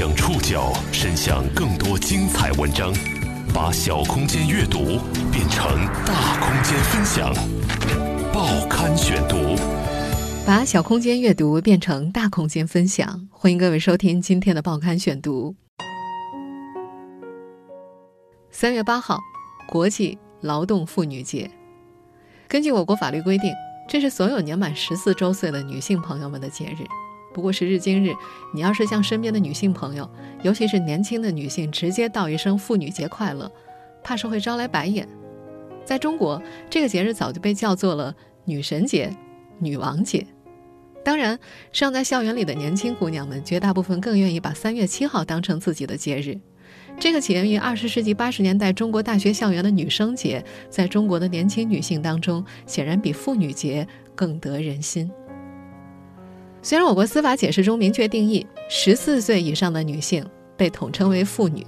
将触角伸向更多精彩文章，把小空间阅读变成大空间分享。报刊选读，把小空间阅读变成大空间分享。欢迎各位收听今天的报刊选读。三月八号，国际劳动妇女节。根据我国法律规定，这是所有年满十四周岁的女性朋友们的节日。不过时至今日，你要是向身边的女性朋友，尤其是年轻的女性，直接道一声“妇女节快乐”，怕是会招来白眼。在中国，这个节日早就被叫做了“女神节”“女王节”。当然，尚在校园里的年轻姑娘们，绝大部分更愿意把三月七号当成自己的节日。这个起源于二十世纪八十年代中国大学校园的女生节，在中国的年轻女性当中，显然比妇女节更得人心。虽然我国司法解释中明确定义，十四岁以上的女性被统称为妇女，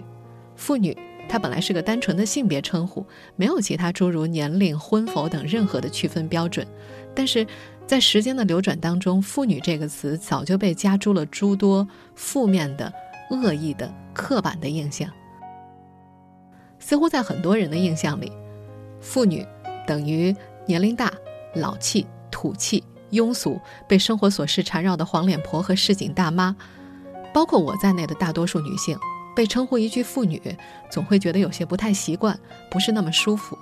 妇女它本来是个单纯的性别称呼，没有其他诸如年龄、婚否等任何的区分标准，但是在时间的流转当中，妇女这个词早就被加诸了诸多负面的、恶意的、刻板的印象。似乎在很多人的印象里，妇女等于年龄大、老气、土气。庸俗、被生活琐事缠绕的黄脸婆和市井大妈，包括我在内的大多数女性，被称呼一句“妇女”，总会觉得有些不太习惯，不是那么舒服。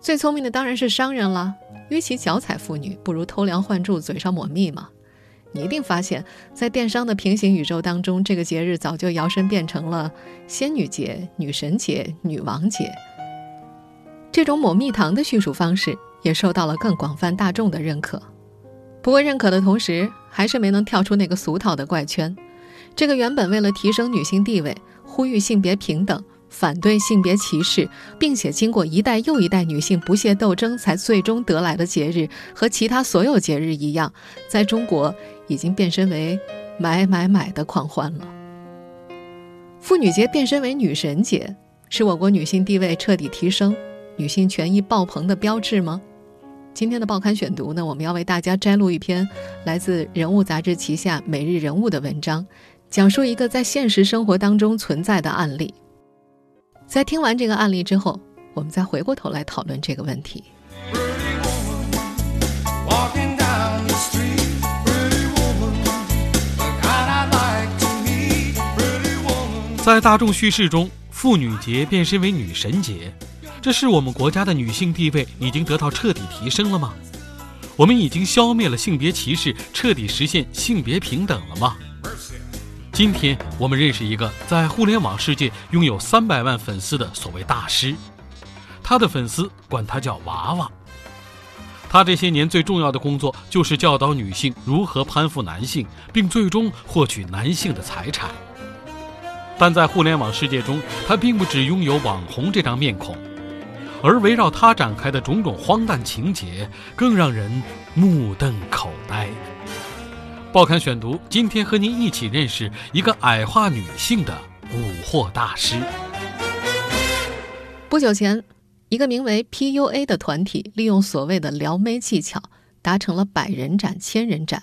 最聪明的当然是商人了，与其脚踩妇女，不如偷梁换柱，嘴上抹蜜嘛。你一定发现，在电商的平行宇宙当中，这个节日早就摇身变成了仙女节、女神节、女王节。这种抹蜜糖的叙述方式。也受到了更广泛大众的认可，不过认可的同时，还是没能跳出那个俗套的怪圈。这个原本为了提升女性地位、呼吁性别平等、反对性别歧视，并且经过一代又一代女性不懈斗争才最终得来的节日，和其他所有节日一样，在中国已经变身为买买买的狂欢了。妇女节变身为女神节，是我国女性地位彻底提升、女性权益爆棚的标志吗？今天的报刊选读呢，我们要为大家摘录一篇来自《人物》杂志旗下《每日人物》的文章，讲述一个在现实生活当中存在的案例。在听完这个案例之后，我们再回过头来讨论这个问题。在大众叙事中，妇女节变身为女神节。这是我们国家的女性地位已经得到彻底提升了吗？我们已经消灭了性别歧视，彻底实现性别平等了吗？今天我们认识一个在互联网世界拥有三百万粉丝的所谓大师，他的粉丝管他叫娃娃。他这些年最重要的工作就是教导女性如何攀附男性，并最终获取男性的财产。但在互联网世界中，他并不只拥有网红这张面孔。而围绕他展开的种种荒诞情节，更让人目瞪口呆。报刊选读，今天和您一起认识一个矮化女性的蛊惑大师。不久前，一个名为 PUA 的团体，利用所谓的撩妹技巧，达成了百人斩、千人斩，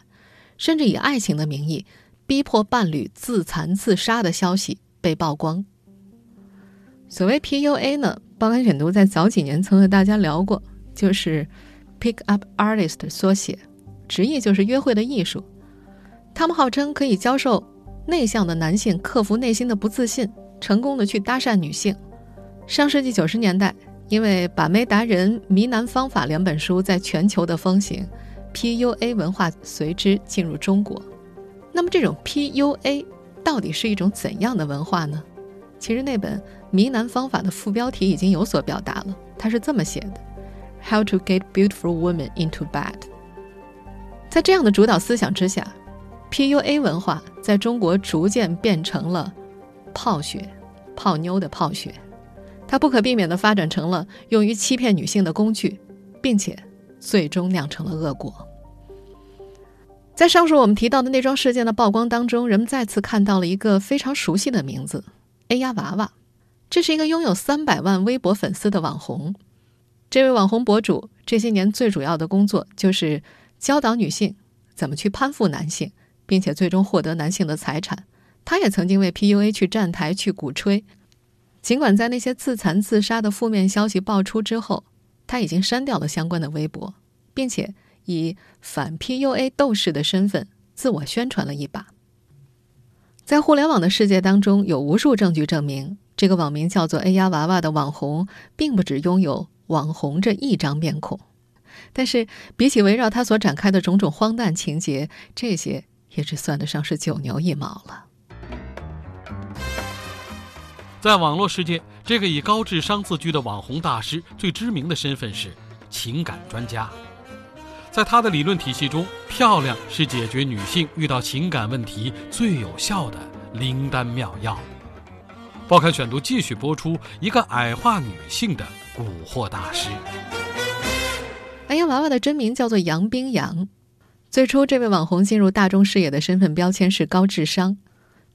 甚至以爱情的名义，逼迫伴侣自残自杀的消息被曝光。所谓 PUA 呢？报刊选读在早几年曾和大家聊过，就是 Pick Up Artist 缩写，直译就是约会的艺术。他们号称可以教授内向的男性克服内心的不自信，成功的去搭讪女性。上世纪九十年代，因为《把妹达人》《迷男方法》两本书在全球的风行，PUA 文化随之进入中国。那么，这种 PUA 到底是一种怎样的文化呢？其实那本。迷男方法的副标题已经有所表达了，他是这么写的：“How to get beautiful women into bed。”在这样的主导思想之下，PUA 文化在中国逐渐变成了泡血、泡妞的泡血，它不可避免地发展成了用于欺骗女性的工具，并且最终酿成了恶果。在上述我们提到的那桩事件的曝光当中，人们再次看到了一个非常熟悉的名字：A 呀娃娃。这是一个拥有三百万微博粉丝的网红，这位网红博主这些年最主要的工作就是教导女性怎么去攀附男性，并且最终获得男性的财产。他也曾经为 PUA 去站台去鼓吹。尽管在那些自残自杀的负面消息爆出之后，他已经删掉了相关的微博，并且以反 PUA 斗士的身份自我宣传了一把。在互联网的世界当中，有无数证据证明，这个网名叫做 “A 呀娃娃”的网红，并不只拥有网红这一张面孔。但是，比起围绕他所展开的种种荒诞情节，这些也只算得上是九牛一毛了。在网络世界，这个以高智商自居的网红大师，最知名的身份是情感专家。在他的理论体系中，漂亮是解决女性遇到情感问题最有效的灵丹妙药。报刊选读继续播出一个矮化女性的蛊惑大师。哎呀，娃娃的真名叫做杨冰洋。最初，这位网红进入大众视野的身份标签是高智商。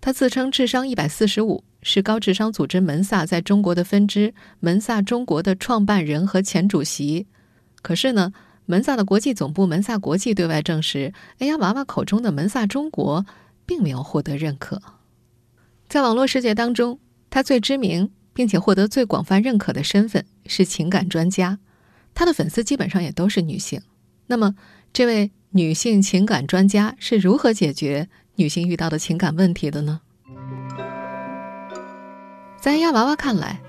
他自称智商一百四十五，是高智商组织门萨在中国的分支门萨中国的创办人和前主席。可是呢，门萨的国际总部门萨国际对外证实，哎呀，娃娃口中的门萨中国并没有获得认可。在网络世界当中，他最知名并且获得最广泛认可的身份是情感专家，他的粉丝基本上也都是女性。那么，这位女性情感专家是如何解决？女性遇到的情感问题的呢？在丫娃娃看来，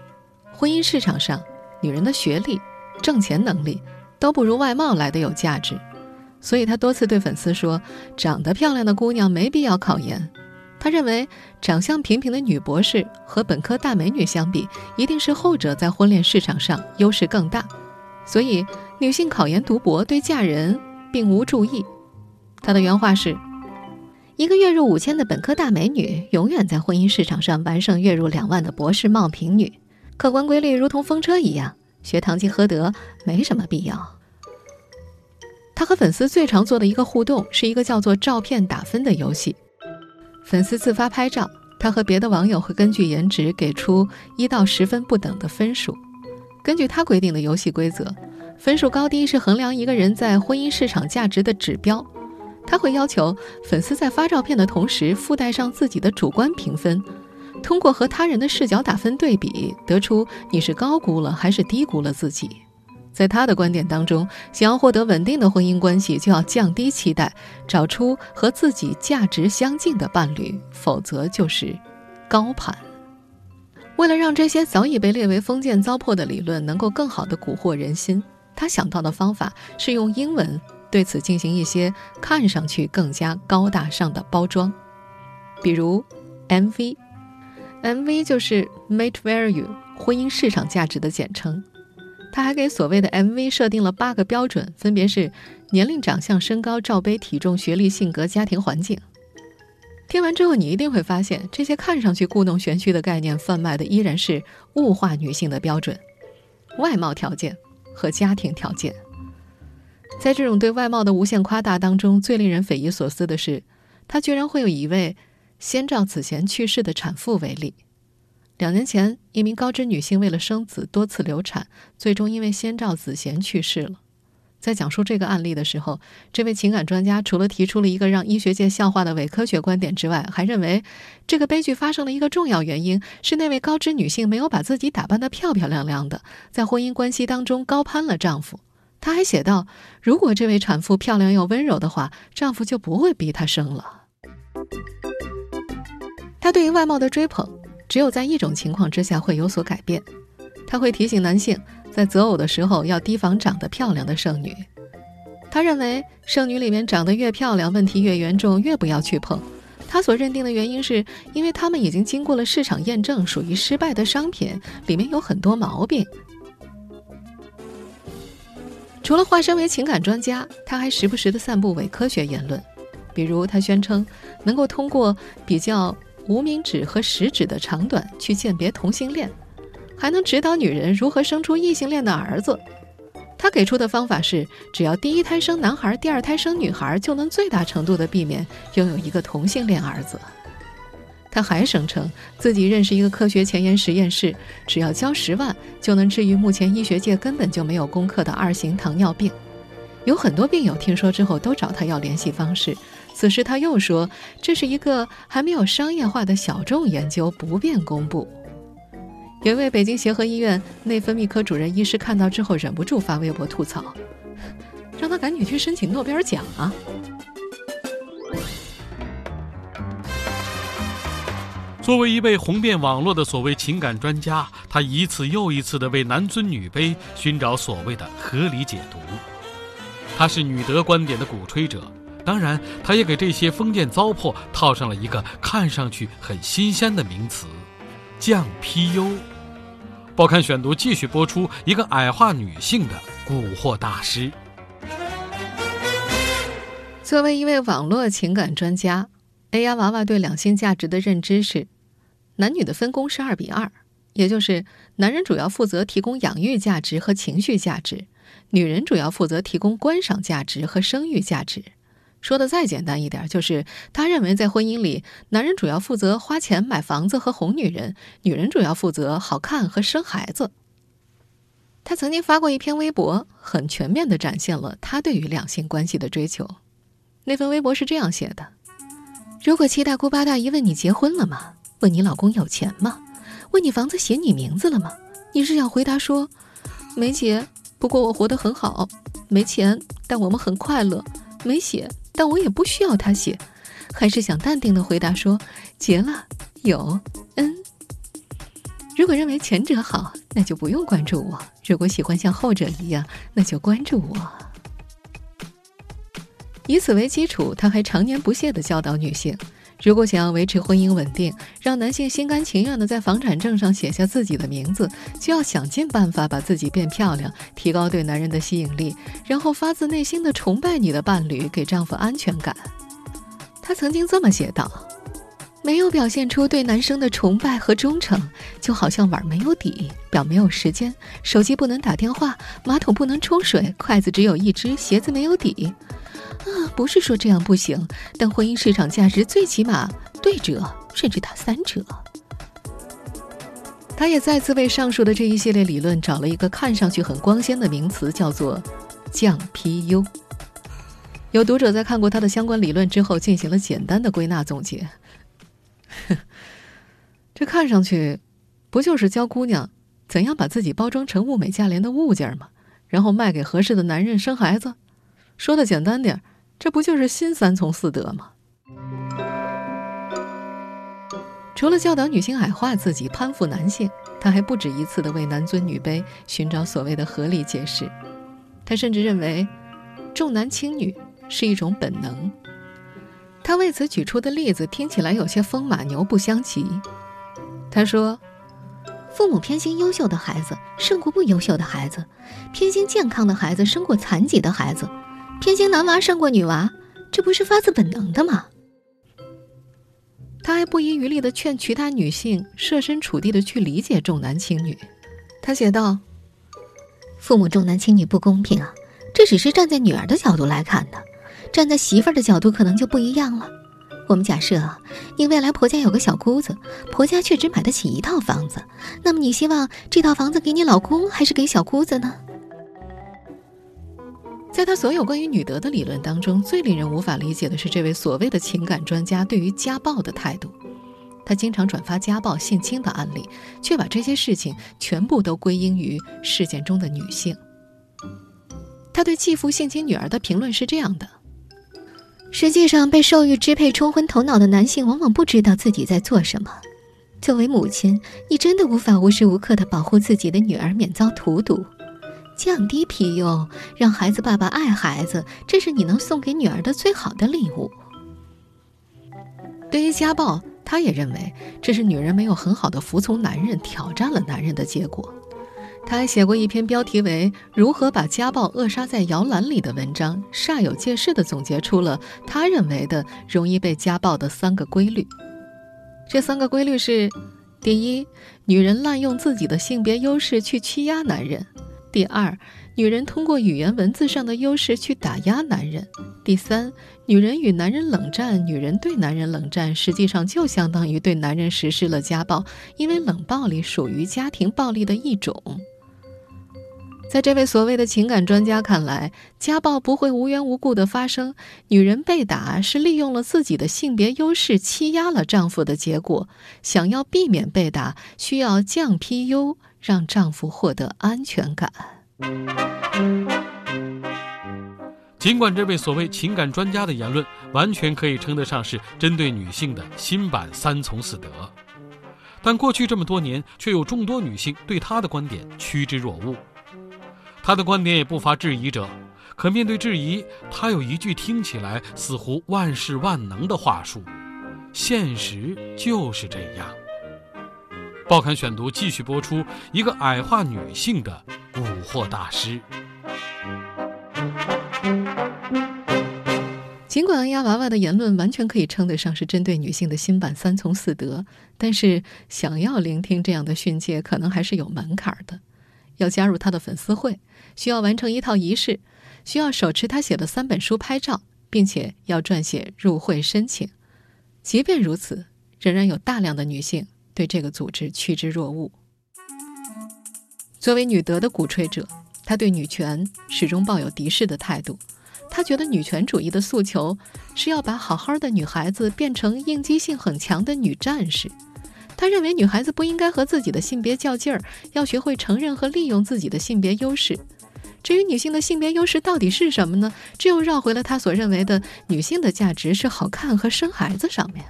婚姻市场上，女人的学历、挣钱能力都不如外貌来的有价值，所以她多次对粉丝说：“长得漂亮的姑娘没必要考研。”她认为，长相平平的女博士和本科大美女相比，一定是后者在婚恋市场上优势更大，所以女性考研读博对嫁人并无注意。她的原话是。一个月入五千的本科大美女，永远在婚姻市场上完胜月入两万的博士冒品女。客观规律如同风车一样，学堂吉诃德没什么必要。他和粉丝最常做的一个互动，是一个叫做“照片打分”的游戏。粉丝自发拍照，他和别的网友会根据颜值给出一到十分不等的分数。根据他规定的游戏规则，分数高低是衡量一个人在婚姻市场价值的指标。他会要求粉丝在发照片的同时附带上自己的主观评分，通过和他人的视角打分对比，得出你是高估了还是低估了自己。在他的观点当中，想要获得稳定的婚姻关系，就要降低期待，找出和自己价值相近的伴侣，否则就是高攀。为了让这些早已被列为封建糟粕的理论能够更好地蛊惑人心，他想到的方法是用英文。对此进行一些看上去更加高大上的包装，比如 MV M V 就是 Mate Value 婚姻市场价值的简称。他还给所谓的 MV 设定了八个标准，分别是年龄、长相、身高、罩杯、体重、学历、性格、家庭环境。听完之后，你一定会发现，这些看上去故弄玄虚的概念，贩卖的依然是物化女性的标准：外貌条件和家庭条件。在这种对外貌的无限夸大当中，最令人匪夷所思的是，他居然会有一位先兆子贤去世的产妇为例。两年前，一名高知女性为了生子多次流产，最终因为先兆子贤去世了。在讲述这个案例的时候，这位情感专家除了提出了一个让医学界笑话的伪科学观点之外，还认为这个悲剧发生了一个重要原因是那位高知女性没有把自己打扮得漂漂亮亮的，在婚姻关系当中高攀了丈夫。他还写道：“如果这位产妇漂亮又温柔的话，丈夫就不会逼她生了。”他对于外貌的追捧，只有在一种情况之下会有所改变。他会提醒男性，在择偶的时候要提防长得漂亮的剩女。他认为，剩女里面长得越漂亮，问题越严重，越不要去碰。他所认定的原因是，因为他们已经经过了市场验证，属于失败的商品，里面有很多毛病。除了化身为情感专家，他还时不时的散布伪科学言论，比如他宣称能够通过比较无名指和食指的长短去鉴别同性恋，还能指导女人如何生出异性恋的儿子。他给出的方法是，只要第一胎生男孩，第二胎生女孩，就能最大程度地避免拥有一个同性恋儿子。他还声称自己认识一个科学前沿实验室，只要交十万就能治愈目前医学界根本就没有攻克的二型糖尿病。有很多病友听说之后都找他要联系方式，此时他又说，这是一个还没有商业化的小众研究，不便公布。有一位北京协和医院内分泌科主任医师看到之后，忍不住发微博吐槽，让他赶紧去申请诺贝尔奖啊！作为一位红遍网络的所谓情感专家，他一次又一次的为男尊女卑寻找所谓的合理解读。他是女德观点的鼓吹者，当然，他也给这些封建糟粕套上了一个看上去很新鲜的名词——降 PU。报刊选读继续播出一个矮化女性的蛊惑大师。作为一位网络情感专家，AI 娃娃对两性价值的认知是。男女的分工是二比二，也就是男人主要负责提供养育价值和情绪价值，女人主要负责提供观赏价值和生育价值。说的再简单一点，就是他认为在婚姻里，男人主要负责花钱买房子和哄女人，女人主要负责好看和生孩子。他曾经发过一篇微博，很全面地展现了他对于两性关系的追求。那份微博是这样写的：如果七大姑八大姨问你结婚了吗？问你老公有钱吗？问你房子写你名字了吗？你是想回答说没结，不过我活得很好；没钱，但我们很快乐；没写，但我也不需要他写。还是想淡定的回答说结了，有，嗯。如果认为前者好，那就不用关注我；如果喜欢像后者一样，那就关注我。以此为基础，他还常年不懈的教导女性。如果想要维持婚姻稳定，让男性心甘情愿地在房产证上写下自己的名字，就要想尽办法把自己变漂亮，提高对男人的吸引力，然后发自内心的崇拜你的伴侣，给丈夫安全感。她曾经这么写道：“没有表现出对男生的崇拜和忠诚，就好像碗没有底，表没有时间，手机不能打电话，马桶不能冲水，筷子只有一只，鞋子没有底。”啊，不是说这样不行，但婚姻市场价值最起码对折，甚至打三折。他也再次为上述的这一系列理论找了一个看上去很光鲜的名词，叫做“降 PU”。有读者在看过他的相关理论之后，进行了简单的归纳总结。这看上去，不就是教姑娘怎样把自己包装成物美价廉的物件吗？然后卖给合适的男人生孩子？说的简单点，这不就是新三从四德吗？除了教导女性矮化自己、攀附男性，他还不止一次的为男尊女卑寻找所谓的合理解释。他甚至认为重男轻女是一种本能。他为此举出的例子听起来有些风马牛不相及。他说：“父母偏心优秀的孩子胜过不优秀的孩子，偏心健康的孩子胜过残疾的孩子。”偏心男娃胜过女娃，这不是发自本能的吗？他还不遗余力的劝其他女性设身处地的去理解重男轻女。他写道：“父母重男轻女不公平啊，这只是站在女儿的角度来看的，站在媳妇儿的角度可能就不一样了。我们假设你未来婆家有个小姑子，婆家却只买得起一套房子，那么你希望这套房子给你老公还是给小姑子呢？”在他所有关于女德的理论当中，最令人无法理解的是这位所谓的情感专家对于家暴的态度。他经常转发家暴、性侵的案例，却把这些事情全部都归因于事件中的女性。他对继父性侵女儿的评论是这样的：实际上，被兽欲支配、冲昏头脑的男性往往不知道自己在做什么。作为母亲，你真的无法无时无刻地保护自己的女儿免遭荼毒。降低 PU，让孩子爸爸爱孩子，这是你能送给女儿的最好的礼物。对于家暴，他也认为这是女人没有很好的服从男人、挑战了男人的结果。他还写过一篇标题为《如何把家暴扼杀在摇篮里》的文章，煞有介事地总结出了他认为的容易被家暴的三个规律。这三个规律是：第一，女人滥用自己的性别优势去欺压男人。第二，女人通过语言文字上的优势去打压男人；第三，女人与男人冷战，女人对男人冷战，实际上就相当于对男人实施了家暴，因为冷暴力属于家庭暴力的一种。在这位所谓的情感专家看来，家暴不会无缘无故的发生，女人被打是利用了自己的性别优势欺压了丈夫的结果。想要避免被打，需要降 PU，让丈夫获得安全感。尽管这位所谓情感专家的言论完全可以称得上是针对女性的新版三从四德，但过去这么多年，却有众多女性对他的观点趋之若鹜。他的观点也不乏质疑者，可面对质疑，他有一句听起来似乎万事万能的话术：“现实就是这样。”报刊选读继续播出一个矮化女性的蛊惑大师。尽管安丫娃娃的言论完全可以称得上是针对女性的新版三从四德，但是想要聆听这样的训诫，可能还是有门槛的。要加入他的粉丝会，需要完成一套仪式，需要手持他写的三本书拍照，并且要撰写入会申请。即便如此，仍然有大量的女性对这个组织趋之若鹜。作为女德的鼓吹者，他对女权始终抱有敌视的态度。他觉得女权主义的诉求是要把好好的女孩子变成应激性很强的女战士。他认为女孩子不应该和自己的性别较劲儿，要学会承认和利用自己的性别优势。至于女性的性别优势到底是什么呢？这又绕回了他所认为的女性的价值是好看和生孩子上面。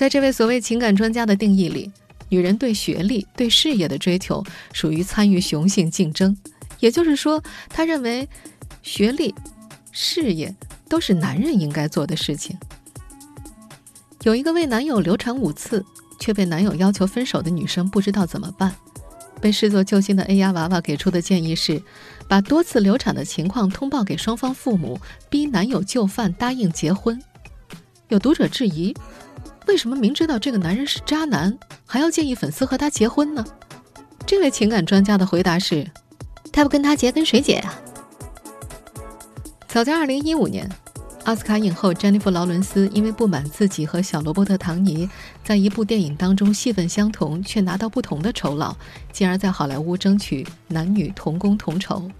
在这位所谓情感专家的定义里，女人对学历、对事业的追求属于参与雄性竞争，也就是说，他认为学历、事业都是男人应该做的事情。有一个为男友流产五次却被男友要求分手的女生，不知道怎么办。被视作救星的 A 丫娃娃给出的建议是，把多次流产的情况通报给双方父母，逼男友就范答应结婚。有读者质疑，为什么明知道这个男人是渣男，还要建议粉丝和他结婚呢？这位情感专家的回答是：他不跟他结，跟谁结呀？早在2015年。奥斯卡影后詹妮弗·劳伦斯因为不满自己和小罗伯特·唐尼在一部电影当中戏份相同，却拿到不同的酬劳，进而在好莱坞争取男女同工同酬。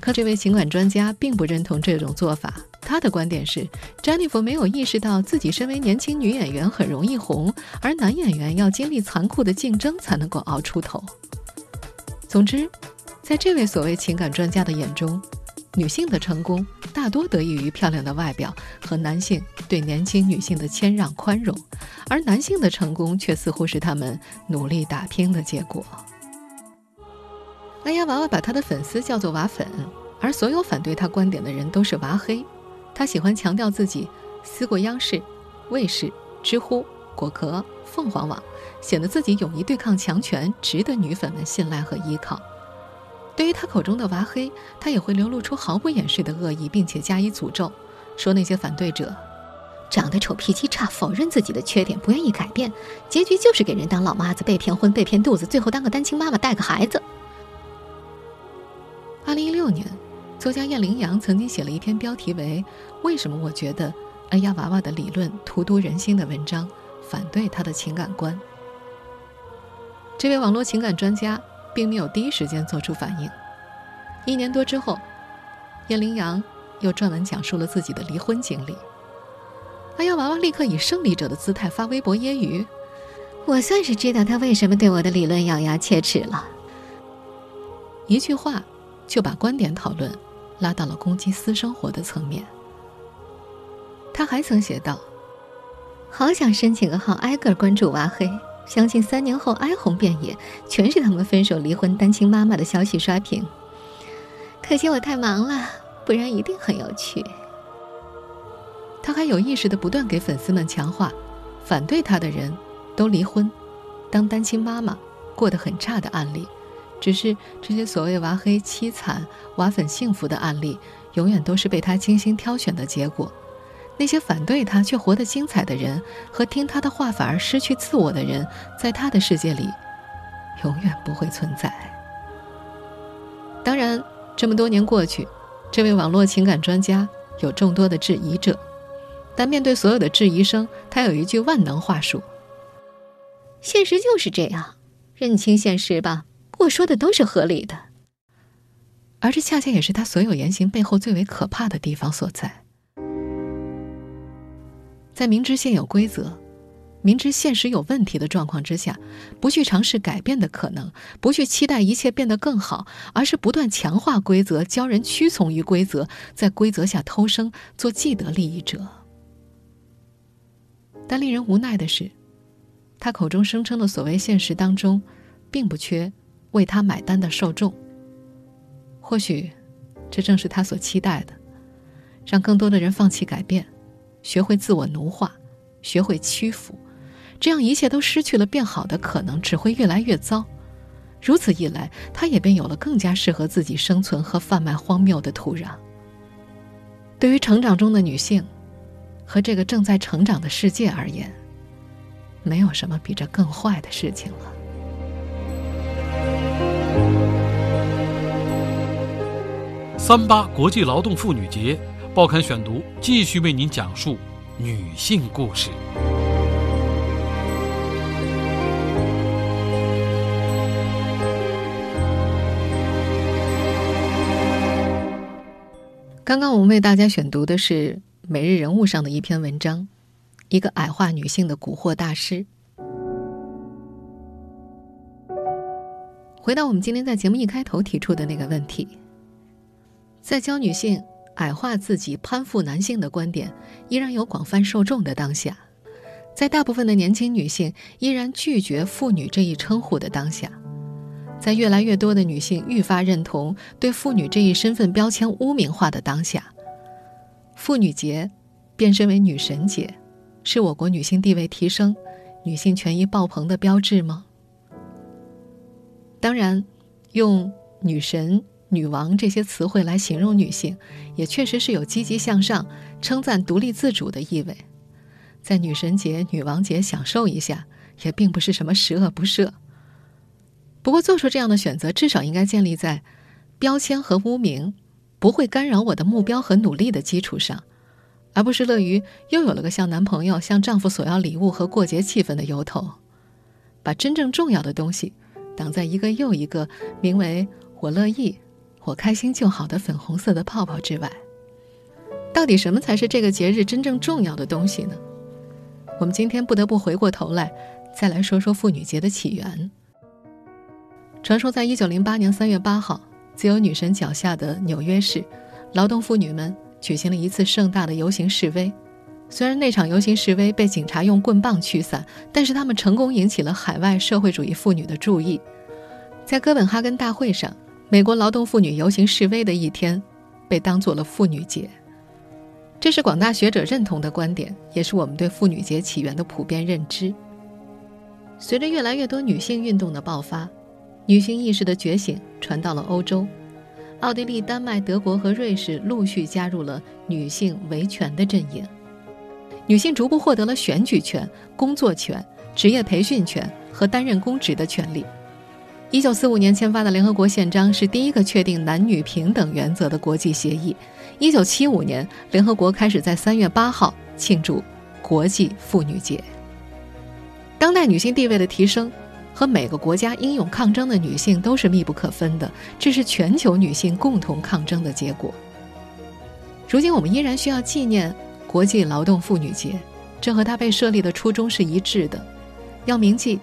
可这位情感专家并不认同这种做法。他的观点是，詹妮弗没有意识到自己身为年轻女演员很容易红，而男演员要经历残酷的竞争才能够熬出头。总之，在这位所谓情感专家的眼中，女性的成功大多得益于漂亮的外表和男性对年轻女性的谦让宽容，而男性的成功却似乎是他们努力打拼的结果。安丫娃娃把他的粉丝叫做“娃粉”，而所有反对他观点的人都是“娃黑”。他喜欢强调自己撕过央视、卫视、知乎、果壳、凤凰网，显得自己勇于对抗强权，值得女粉们信赖和依靠。对于他口中的“娃黑”，他也会流露出毫不掩饰的恶意，并且加以诅咒，说那些反对者长得丑、脾气差、否认自己的缺点、不愿意改变，结局就是给人当老妈子、被骗婚、被骗肚子，最后当个单亲妈妈带个孩子。二零一六年，作家燕羚阳曾经写了一篇标题为“为什么我觉得哎呀娃娃的理论荼毒人心”的文章，反对他的情感观。这位网络情感专家。并没有第一时间做出反应。一年多之后，叶羚阳又撰文讲述了自己的离婚经历。哎呀，娃娃立刻以胜利者的姿态发微博揶揄：“我算是知道他为什么对我的理论咬牙切齿了。”一句话就把观点讨论拉到了攻击私生活的层面。他还曾写道：“好想申请个号，挨个关注挖黑。”相信三年后哀鸿遍野，全是他们分手、离婚、单亲妈妈的消息刷屏。可惜我太忙了，不然一定很有趣。他还有意识的不断给粉丝们强化，反对他的人都离婚，当单亲妈妈过得很差的案例。只是这些所谓娃黑凄惨、娃粉幸福的案例，永远都是被他精心挑选的结果。那些反对他却活得精彩的人，和听他的话反而失去自我的人，在他的世界里，永远不会存在。当然，这么多年过去，这位网络情感专家有众多的质疑者，但面对所有的质疑声，他有一句万能话术：现实就是这样，认清现实吧。我说的都是合理的，而这恰恰也是他所有言行背后最为可怕的地方所在。在明知现有规则、明知现实有问题的状况之下，不去尝试改变的可能，不去期待一切变得更好，而是不断强化规则，教人屈从于规则，在规则下偷生，做既得利益者。但令人无奈的是，他口中声称的所谓现实当中，并不缺为他买单的受众。或许，这正是他所期待的，让更多的人放弃改变，学会自我奴化，学会屈服，这样一切都失去了变好的可能，只会越来越糟。如此一来，他也便有了更加适合自己生存和贩卖荒谬的土壤。对于成长中的女性，和这个正在成长的世界而言，没有什么比这更坏的事情了。三八国际劳动妇女节，报刊选读继续为您讲述女性故事。刚刚我们为大家选读的是《每日人物》上的一篇文章，一个矮化女性的蛊惑大师。回到我们今天在节目一开头提出的那个问题。在教女性矮化自己、攀附男性的观点依然有广泛受众的当下，在大部分的年轻女性依然拒绝“妇女”这一称呼的当下，在越来越多的女性愈发认同对“妇女”这一身份标签污名化的当下，妇女节变身为女神节，是我国女性地位提升、女性权益爆棚的标志吗？当然，用女神。女王这些词汇来形容女性，也确实是有积极向上、称赞独立自主的意味。在女神节、女王节享受一下，也并不是什么十恶不赦。不过，做出这样的选择，至少应该建立在标签和污名不会干扰我的目标和努力的基础上，而不是乐于又有了个向男朋友、向丈夫索要礼物和过节气氛的由头，把真正重要的东西挡在一个又一个名为“我乐意”。我开心就好的粉红色的泡泡之外，到底什么才是这个节日真正重要的东西呢？我们今天不得不回过头来，再来说说妇女节的起源。传说在一九零八年三月八号，自由女神脚下的纽约市，劳动妇女们举行了一次盛大的游行示威。虽然那场游行示威被警察用棍棒驱散，但是他们成功引起了海外社会主义妇女的注意。在哥本哈根大会上。美国劳动妇女游行示威的一天，被当做了妇女节。这是广大学者认同的观点，也是我们对妇女节起源的普遍认知。随着越来越多女性运动的爆发，女性意识的觉醒传到了欧洲，奥地利、丹麦、德国和瑞士陆续加入了女性维权的阵营。女性逐步获得了选举权、工作权、职业培训权和担任公职的权利。一九四五年签发的联合国宪章是第一个确定男女平等原则的国际协议。一九七五年，联合国开始在三月八号庆祝国际妇女节。当代女性地位的提升和每个国家英勇抗争的女性都是密不可分的，这是全球女性共同抗争的结果。如今，我们依然需要纪念国际劳动妇女节，这和它被设立的初衷是一致的，要铭记。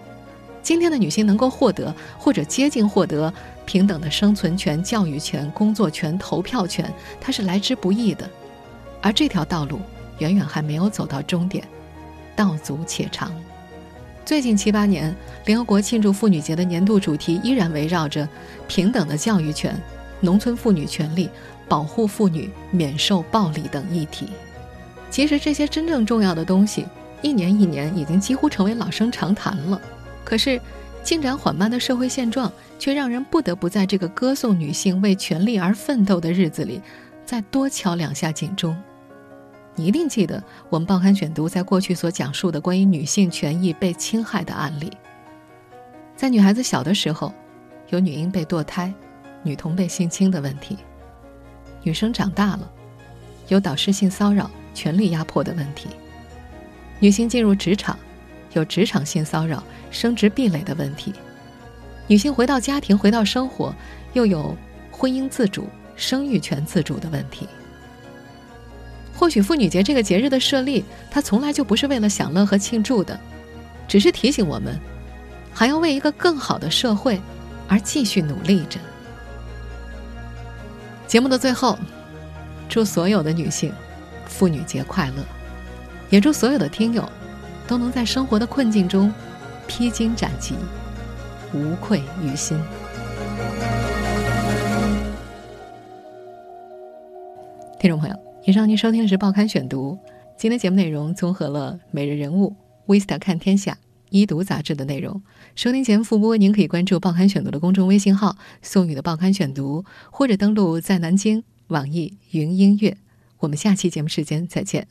今天的女性能够获得或者接近获得平等的生存权、教育权、工作权、投票权，它是来之不易的，而这条道路远远还没有走到终点，道阻且长。最近七八年，联合国庆祝妇女节的年度主题依然围绕着平等的教育权、农村妇女权利、保护妇女免受暴力等议题。其实这些真正重要的东西，一年一年已经几乎成为老生常谈了。可是，进展缓慢的社会现状，却让人不得不在这个歌颂女性为权利而奋斗的日子里，再多敲两下警钟。你一定记得我们报刊选读在过去所讲述的关于女性权益被侵害的案例。在女孩子小的时候，有女婴被堕胎、女童被性侵的问题；女生长大了，有导师性骚扰、权力压迫的问题；女性进入职场。有职场性骚扰、升职壁垒的问题；女性回到家庭、回到生活，又有婚姻自主、生育权自主的问题。或许妇女节这个节日的设立，它从来就不是为了享乐和庆祝的，只是提醒我们，还要为一个更好的社会而继续努力着。节目的最后，祝所有的女性妇女节快乐，也祝所有的听友都能在生活的困境中披荆斩棘，无愧于心。听众朋友。以上您收听的是《报刊选读》，今天节目内容综合了《每日人物》《Vista 看天下》《一读》杂志的内容。收听节目复播，您可以关注《报刊选读》的公众微信号“宋宇的报刊选读”，或者登录在南京网易云音乐。我们下期节目时间再见。